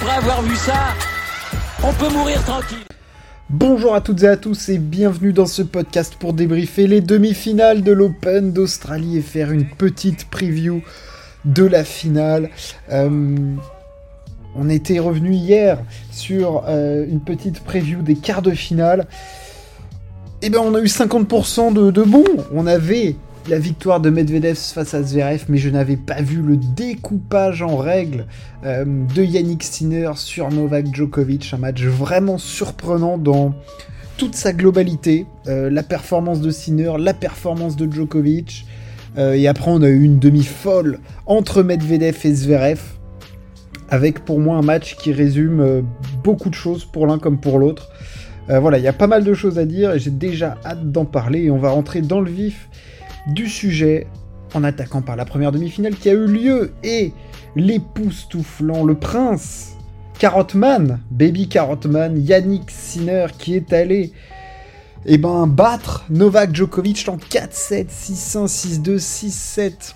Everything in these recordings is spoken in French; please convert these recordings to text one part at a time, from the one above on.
après avoir vu ça, on peut mourir tranquille. Bonjour à toutes et à tous et bienvenue dans ce podcast pour débriefer les demi-finales de l'Open d'Australie et faire une petite preview de la finale. Euh, on était revenu hier sur euh, une petite preview des quarts de finale. Et eh bien on a eu 50% de, de bons. On avait la victoire de Medvedev face à Zverev, mais je n'avais pas vu le découpage en règle euh, de Yannick Sinner sur Novak Djokovic. Un match vraiment surprenant dans toute sa globalité. Euh, la performance de Sinner, la performance de Djokovic. Euh, et après, on a eu une demi-folle entre Medvedev et Zverev. Avec pour moi un match qui résume beaucoup de choses pour l'un comme pour l'autre. voilà, il y a pas mal de choses à dire et j'ai déjà hâte d'en parler. Et on va rentrer dans le vif du sujet en attaquant par la première demi-finale qui a eu lieu et l'époustouflant, le prince Carrotman, Baby Carrotman, Yannick Sinner qui est allé eh ben, battre Novak Djokovic en 4-7, 6-1, 6-2, 6-7,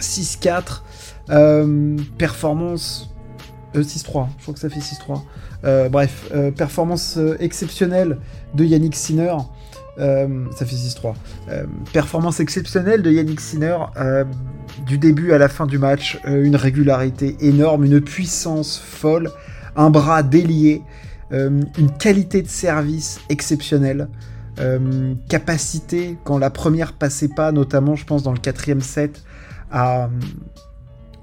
6-4. performance 6-3, euh, je crois que ça fait 6-3. Euh, bref, euh, performance exceptionnelle de Yannick Sinner. Euh, ça fait 6-3. Euh, performance exceptionnelle de Yannick Sinner euh, du début à la fin du match. une régularité énorme, une puissance folle, un bras délié, une qualité de service exceptionnelle. capacité, quand la première passait pas, notamment je pense dans le quatrième set, à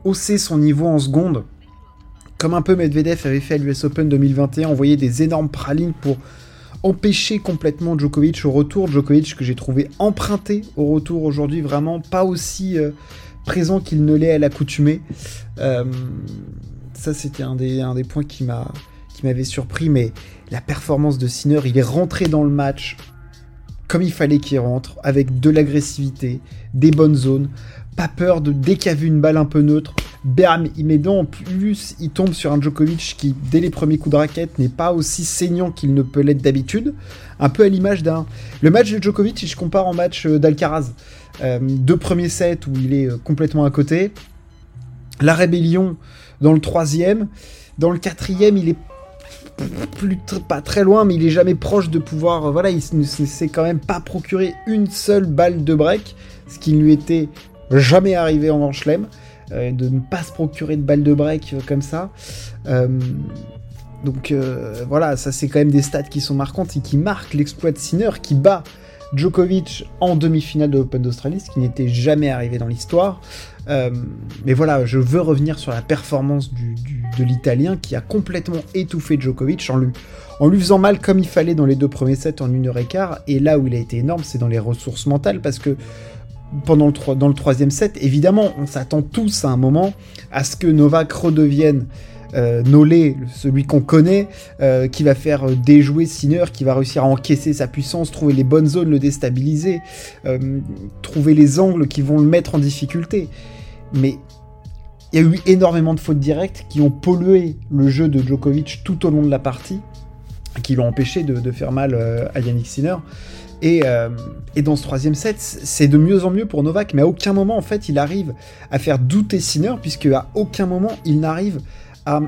hausser son niveau en seconde. Comme un peu Medvedev avait fait à l'US Open 2021, envoyer des énormes pralines pour empêcher complètement Djokovic au retour. Djokovic que j'ai trouvé emprunté au retour aujourd'hui, vraiment pas aussi euh, présent qu'il ne l'est à l'accoutumée. Euh, ça, c'était un des, points qui m'a qui m'avait surpris, mais la performance de Sinner, il est rentré dans le match comme il fallait qu'il rentre, avec de l'agressivité, des bonnes zones, pas peur de dès qu'il a vu une balle un peu neutre, bam, il met en plus, il tombe sur un Djokovic qui, dès les premiers coups de raquette, n'est pas aussi saignant qu'il ne peut l'être d'habitude. Un peu à l'image d'un. Le match de Djokovic, si je compare en match euh, d'Alcaraz, euh, deux premiers sets où il est euh, complètement à côté, la rébellion dans le troisième, dans le quatrième, il est plus pas très loin, mais il est jamais proche de pouvoir. Voilà, il ne s'est quand même pas procuré une seule balle de break, ce qui ne lui était jamais arrivé en Grand Chelem. Euh, de ne pas se procurer de balles de break euh, comme ça. Euh, donc voilà, ça c'est quand même des stats qui sont marquantes et qui marquent l'exploit de Sinner qui bat Djokovic en demi-finale de l'Open d'Australie, ce qui n'était jamais arrivé dans l'histoire. mais voilà, je veux revenir sur la performance de l'Italien qui a complètement étouffé Djokovic en lui, en lui faisant mal comme il fallait dans les deux premiers sets en une heure et quart. Et là où il a été énorme, c'est dans les ressources mentales parce que pendant le, dans le troisième set, évidemment, on s'attend tous à un moment à ce que Novak redevienne euh, Nolé, celui qu'on connaît, euh, qui va faire euh, déjouer Sinner, qui va réussir à encaisser sa puissance, trouver les bonnes zones, le déstabiliser, trouver les angles qui vont le mettre en difficulté. Mais il y a eu énormément de fautes directes qui ont pollué le jeu de Djokovic tout au long de la partie, qui l'ont empêché de, faire mal à Yannick Sinner. Euh, et, dans ce troisième set, c'est de mieux en mieux pour Novak, mais à aucun moment, en fait, il arrive à faire douter Sinner, puisque à aucun moment, il n'arrive à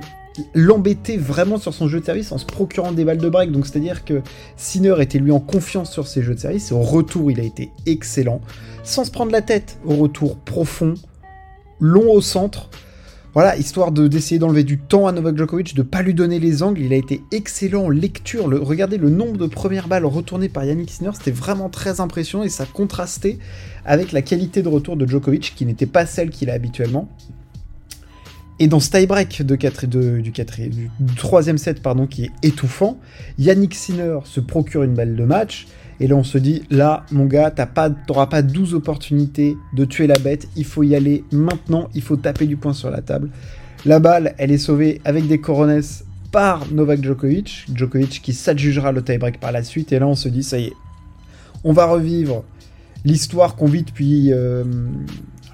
l'embêter vraiment sur son jeu de service en se procurant des balles de break. Donc, c'est-à-dire que Sinner était lui en confiance sur ses jeux de service, et au retour, il a été excellent, sans se prendre la tête, au retour profond, long au centre, voilà, histoire de, d'essayer d'enlever du temps à Novak Djokovic, de pas lui donner les angles. Il a été excellent en lecture. Le, regardez le nombre de premières balles retournées par Yannick Sinner, c'était vraiment très impressionnant et ça contrastait avec la qualité de retour de Djokovic qui n'était pas celle qu'il a habituellement. Et dans ce tie-break de 4 du, du troisième set pardon, qui est étouffant, Yannick Sinner se procure une balle de match. Et là, on se dit, là, mon gars, t'auras pas, pas 12 opportunités de tuer la bête. Il faut y aller maintenant. Il faut taper du poing sur la table. La balle, elle est sauvée avec des coronets par Novak Djokovic. Djokovic qui s'adjugera le tie-break par la suite. Et là, on se dit, ça y est, on va revivre l'histoire qu'on vit depuis. Euh,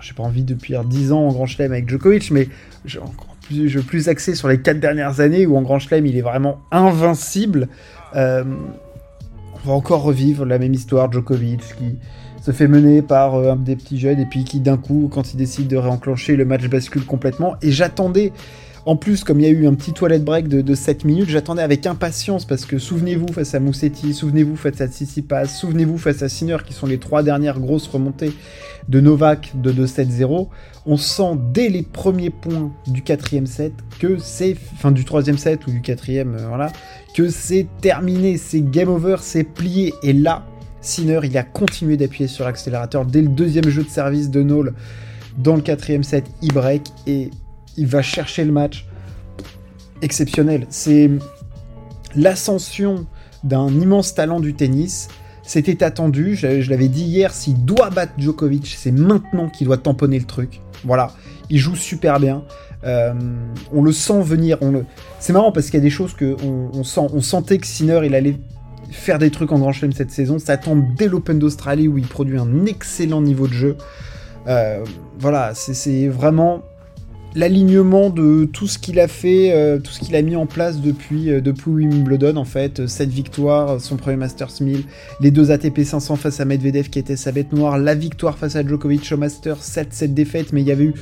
j'ai pas envie depuis 10 ans en Grand Chelem avec Djokovic, mais je, plus, je plus axé sur les 4 dernières années où en Grand Chelem il est vraiment invincible. Euh, encore revivre la même histoire, Djokovic qui se fait mener par euh, un des petits jeunes et puis qui d'un coup, quand il décide de réenclencher, le match bascule complètement. Et j'attendais En plus, comme il y a eu un petit toilette break de, 7 minutes, j'attendais avec impatience parce que souvenez-vous face à Moussetti, souvenez-vous face à Tsitsipas, souvenez-vous face à Sinner qui sont les trois dernières grosses remontées de Novak de 2-7-0. On sent dès les premiers points du quatrième set que c'est, enfin du troisième set ou du quatrième, euh, voilà, que c'est terminé, c'est game over, c'est plié. Et là, Sinner, il a continué d'appuyer sur l'accélérateur dès le deuxième jeu de service de Nole dans le quatrième set, il break et il va chercher le match. Exceptionnel. C'est l'ascension d'un immense talent du tennis. C'était attendu, je, l'avais dit hier, s'il doit battre Djokovic, c'est maintenant qu'il doit tamponner le truc. Voilà, il joue super bien. Euh, on le sent venir. C'est marrant parce qu'il y a des choses que on sentait que Sinner il allait faire des trucs en Grand Chelem cette saison. Ça tombe dès l'Open d'Australie où il produit un excellent niveau de jeu. Euh, voilà, c'est vraiment l'alignement de tout ce qu'il a fait, euh, tout ce qu'il a mis en place depuis, euh, Wimbledon en fait, cette victoire, son premier Masters 1000, les deux ATP 500 face à Medvedev qui était sa bête noire, la victoire face à Djokovic au Masters, 7 cette défaite, mais il y avait eu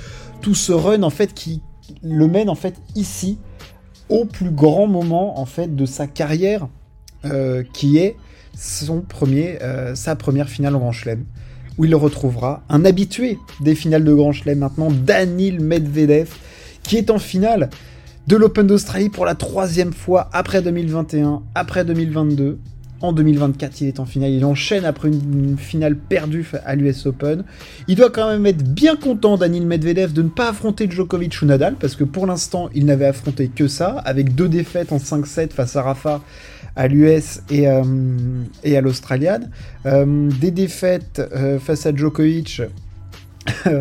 tout ce run en fait qui le mène en fait ici au plus grand moment en fait de sa carrière qui est sa première finale en Grand Chelem où il retrouvera un habitué des finales de Grand Chelem maintenant, Danil Medvedev, qui est en finale de l'Open d'Australie pour la troisième fois après 2021, après 2022. En 2024, il est en finale. Il enchaîne après une, finale perdue à l'US Open. Il doit quand même être bien content, Danil Medvedev, de ne pas affronter Djokovic ou Nadal, parce que pour l'instant, il n'avait affronté que ça, avec deux défaites en 5-7 face à Rafa à l'US et, euh, et, à l'Australian. Euh, des défaites euh, face à Djokovic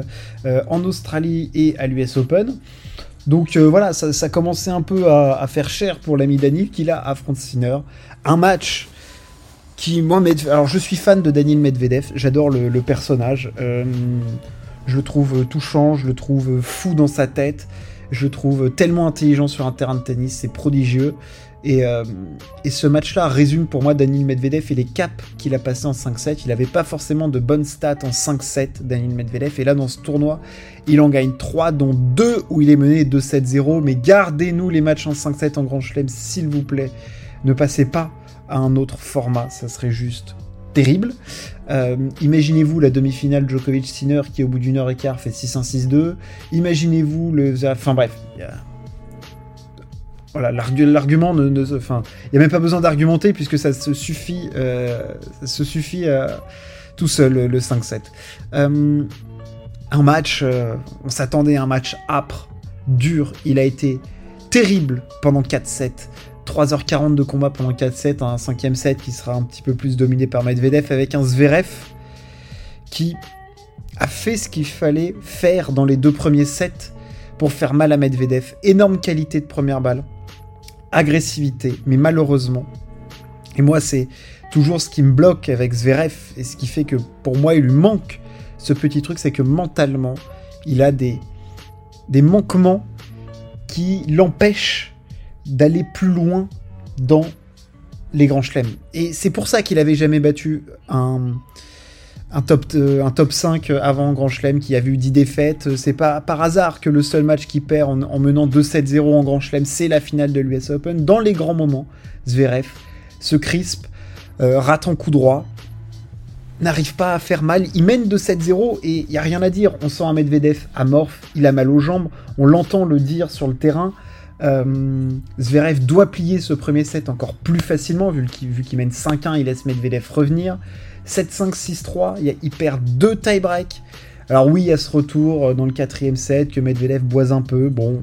en Australie et à l'US Open. Donc voilà, ça, commençait un peu à, faire cher pour l'ami Daniel qui là affronte Sinner. Un match qui, moi, alors je suis fan de Daniel Medvedev, j'adore le, personnage. je le trouve touchant, je le trouve fou dans sa tête, je le trouve tellement intelligent sur un terrain de tennis, c'est prodigieux. Euh, et, ce match-là résume pour moi Daniel Medvedev et les caps qu'il a passés en 5-7. Il n'avait pas forcément de bonnes stats en 5-7, Daniel Medvedev. Et là, dans ce tournoi, il en gagne 3, dont 2 où il est mené 2-7-0. Mais gardez-nous les matchs en 5-7 en Grand Chelem, s'il vous plaît. Ne passez pas à un autre format, ça serait juste terrible. Euh, imaginez-vous la demi-finale Djokovic-Sinner qui au bout d'une heure et quart fait 6-1-6-2. Imaginez-vous le... Enfin bref, voilà, l'argument il n'y a même pas besoin d'argumenter puisque ça se suffit, euh, euh, tout seul le, 5-7. Euh, un match, on s'attendait à un match âpre, dur. Il a été terrible pendant 4-7. 3h40 de combat pendant 4-7, un cinquième set qui sera un petit peu plus dominé par Medvedev avec un Zverev qui a fait ce qu'il fallait faire dans les deux premiers sets pour faire mal à Medvedev. Énorme qualité de première balle agressivité, mais malheureusement, et moi c'est toujours ce qui me bloque avec Zverev, et ce qui fait que pour moi il lui manque ce petit truc, c'est que mentalement, il a des, des manquements qui l'empêchent d'aller plus loin dans les grands chelems. Et c'est pour ça qu'il avait jamais battu un, un top, euh, un top 5 avant Grand Chelem qui a vu 10 défaites. C'est pas par hasard que le seul match qui perd en, menant 2-7-0 en Grand Chelem, c'est la finale de l'US Open. Dans les grands moments, Zverev se crispe, euh, rate en coup droit, n'arrive pas à faire mal. Il mène 2-7-0 et il n'y a rien à dire. On sent un Medvedev amorphe, il a mal aux jambes, on l'entend le dire sur le terrain. Euh, Zverev doit plier ce premier set encore plus facilement, vu qu'il mène 5-1, il laisse Medvedev revenir. 7-5-6-3, il, perd deux tie-break. Alors oui, il y a ce retour euh, dans le quatrième set que Medvedev boise un peu. Bon,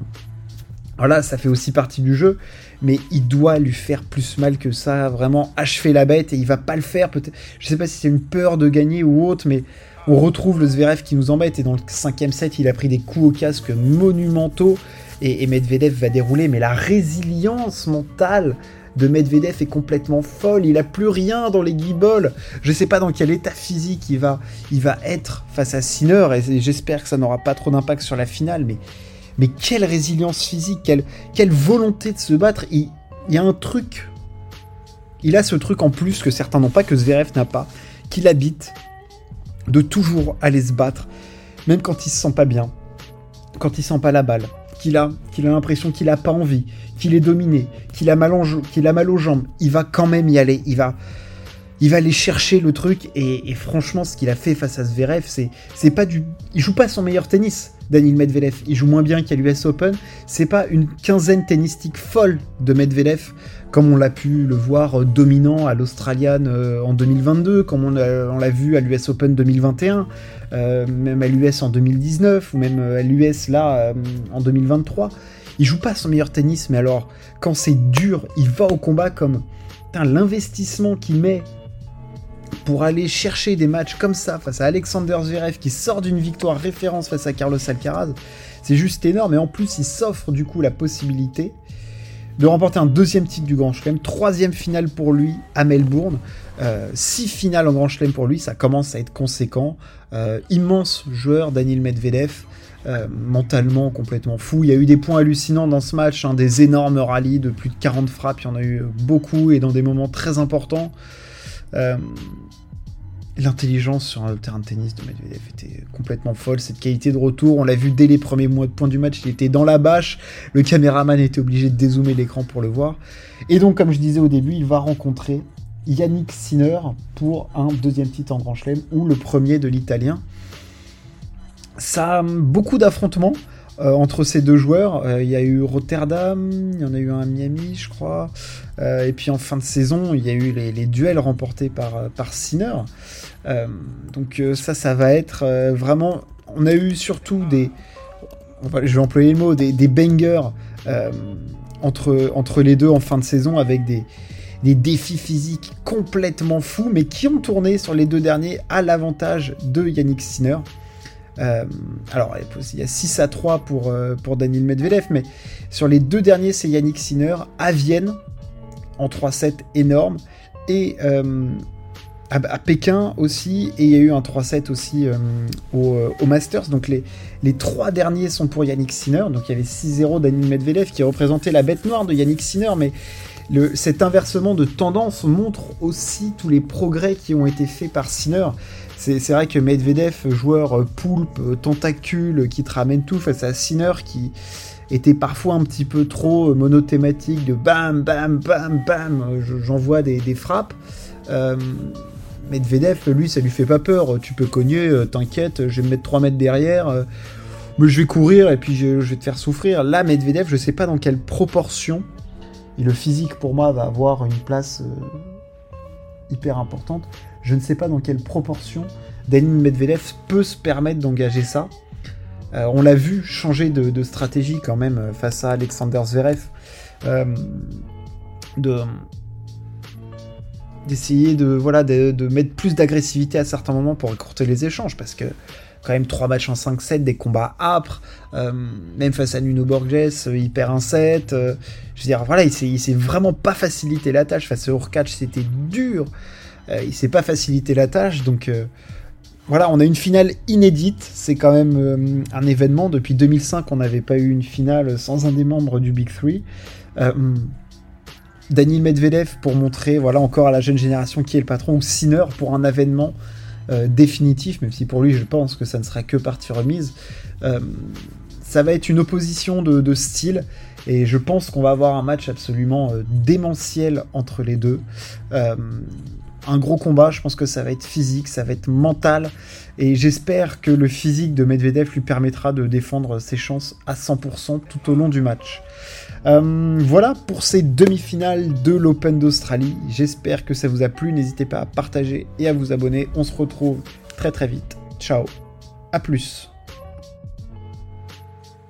voilà, ça fait aussi partie du jeu, mais il doit lui faire plus mal que ça, vraiment achever la bête et il va pas le faire. Peut-être, je sais pas si c'est une peur de gagner ou autre, mais on retrouve le Zverev qui nous embête et dans le cinquième set, il a pris des coups au casque monumentaux et, et Medvedev va dérouler. Mais la résilience mentale de Medvedev est complètement folle, il a plus rien dans les guibolles. Je sais pas dans quel état physique il va, il va être face à Sinner et j'espère que ça n'aura pas trop d'impact sur la finale, mais, mais quelle résilience physique, quelle, quelle volonté de se battre. Il, il y a un truc, il a ce truc en plus que certains n'ont pas, que Zverev n'a pas, qu'il habite de toujours aller se battre, même quand il se sent pas bien, quand il sent pas la balle, qu'il a, qu'il a l'impression qu'il a pas envie, qu'il est dominé, qu'il a, mal qu'il a mal aux jambes, il va quand même y aller. Il va, il va aller chercher le truc. Et, franchement, ce qu'il a fait face à Zverev, c'est, c'est pas du. Il joue pas son meilleur tennis, Daniel Medvedev. Il joue moins bien qu'à l'US Open. C'est pas une quinzaine tennistique folle de Medvedev comme on l'a pu le voir dominant à l'Australian euh, en 2022, comme on l'a vu à l'US Open 2021, euh, même à l'US en 2019, ou même à l'US là euh, en 2023. Il joue pas son meilleur tennis, mais alors quand c'est dur, il va au combat comme l'investissement qu'il met pour aller chercher des matchs comme ça face à Alexander Zverev qui sort d'une victoire référence face à Carlos Alcaraz, c'est juste énorme et en plus il s'offre du coup la possibilité de remporter un deuxième titre du Grand Chelem, troisième finale pour lui à Melbourne, euh, six finales en Grand Chelem pour lui, ça commence à être conséquent. Euh, immense joueur, Daniel Medvedev, euh, mentalement complètement fou. Il y a eu des points hallucinants dans ce match, hein, des énormes rallyes de plus de 40 frappes, il y en a eu beaucoup et dans des moments très importants. L'intelligence sur le terrain de tennis de Medvedev était complètement folle. Cette qualité de retour, on l'a vu dès les premiers mois de points du match, il était dans la bâche. Le caméraman était obligé de dézoomer l'écran pour le voir. Et donc, comme je disais au début, il va rencontrer Yannick Sinner pour un deuxième titre en Grand Chelem ou le premier de l'Italien. Ça a beaucoup d'affrontements. Euh, entre ces deux joueurs. Euh, il y a eu Rotterdam, il y en a eu un à Miami, je crois. Euh, et puis en fin de saison, il y a eu les, duels remportés par, par Sinner. donc ça, ça va être vraiment... On a eu surtout des... je vais employer le mot, des, des bangers entre, entre les deux en fin de saison avec des, des défis physiques complètement fous, mais qui ont tourné sur les deux derniers à l'avantage de Yannick Sinner. Euh, alors, il y a 6 à 3 pour, euh, pour Daniel Medvedev, mais sur les deux derniers, c'est Yannick Sinner à Vienne, en 3-7 énorme, et euh, à, Pékin aussi, et il y a eu un 3-7 aussi au, Masters. Donc les, trois derniers sont pour Yannick Sinner, donc il y avait 6-0 Daniel Medvedev qui représentait la bête noire de Yannick Sinner, mais le, cet inversement de tendance montre aussi tous les progrès qui ont été faits par Sinner. C'est vrai que Medvedev, joueur poulpe, tentacule, qui te ramène tout face à Sinner, qui était parfois un petit peu trop monothématique de bam, bam, bam, bam, j'envoie des, frappes. Euh, Medvedev, lui, ça lui fait pas peur. Tu peux cogner, euh, t'inquiète, je vais me mettre 3 mètres derrière, euh, mais je vais courir et puis je, vais te faire souffrir. Là, Medvedev, je sais pas dans quelle proportion, et le physique pour moi va avoir une place hyper importante. Je ne sais pas dans quelle proportion Daniel Medvedev peut se permettre d'engager ça. Euh, on l'a vu changer de, stratégie quand même euh, face à Alexander Zverev. Euh, de d'essayer de voilà de, mettre plus d'agressivité à certains moments pour écourter les échanges parce que quand même 3 matchs en 5-7 des combats âpres même face à Nuno Borges il perd un set je veux dire voilà il s'est vraiment pas facilité la tâche face à Urkach c'était dur il s'est pas facilité la tâche, donc euh, voilà, on a une finale inédite. C'est quand même euh, un événement. Depuis 2005, on n'avait pas eu une finale sans un des membres du Big Three. Daniel Medvedev pour montrer, voilà, encore à la jeune génération qui est le patron, ou Sinner pour un événement définitif, même si pour lui, je pense que ça ne sera que partie remise. ça va être une opposition de style. Et je pense qu'on va avoir un match absolument démentiel entre les deux un gros combat. Je pense que ça va être physique, ça va être mental. Et j'espère que le physique de Medvedev lui permettra de défendre ses chances à 100% tout au long du match. Euh, voilà pour ces demi-finales de l'Open d'Australie. J'espère que ça vous a plu. N'hésitez pas à partager et à vous abonner. On se retrouve très très vite. Ciao. À plus.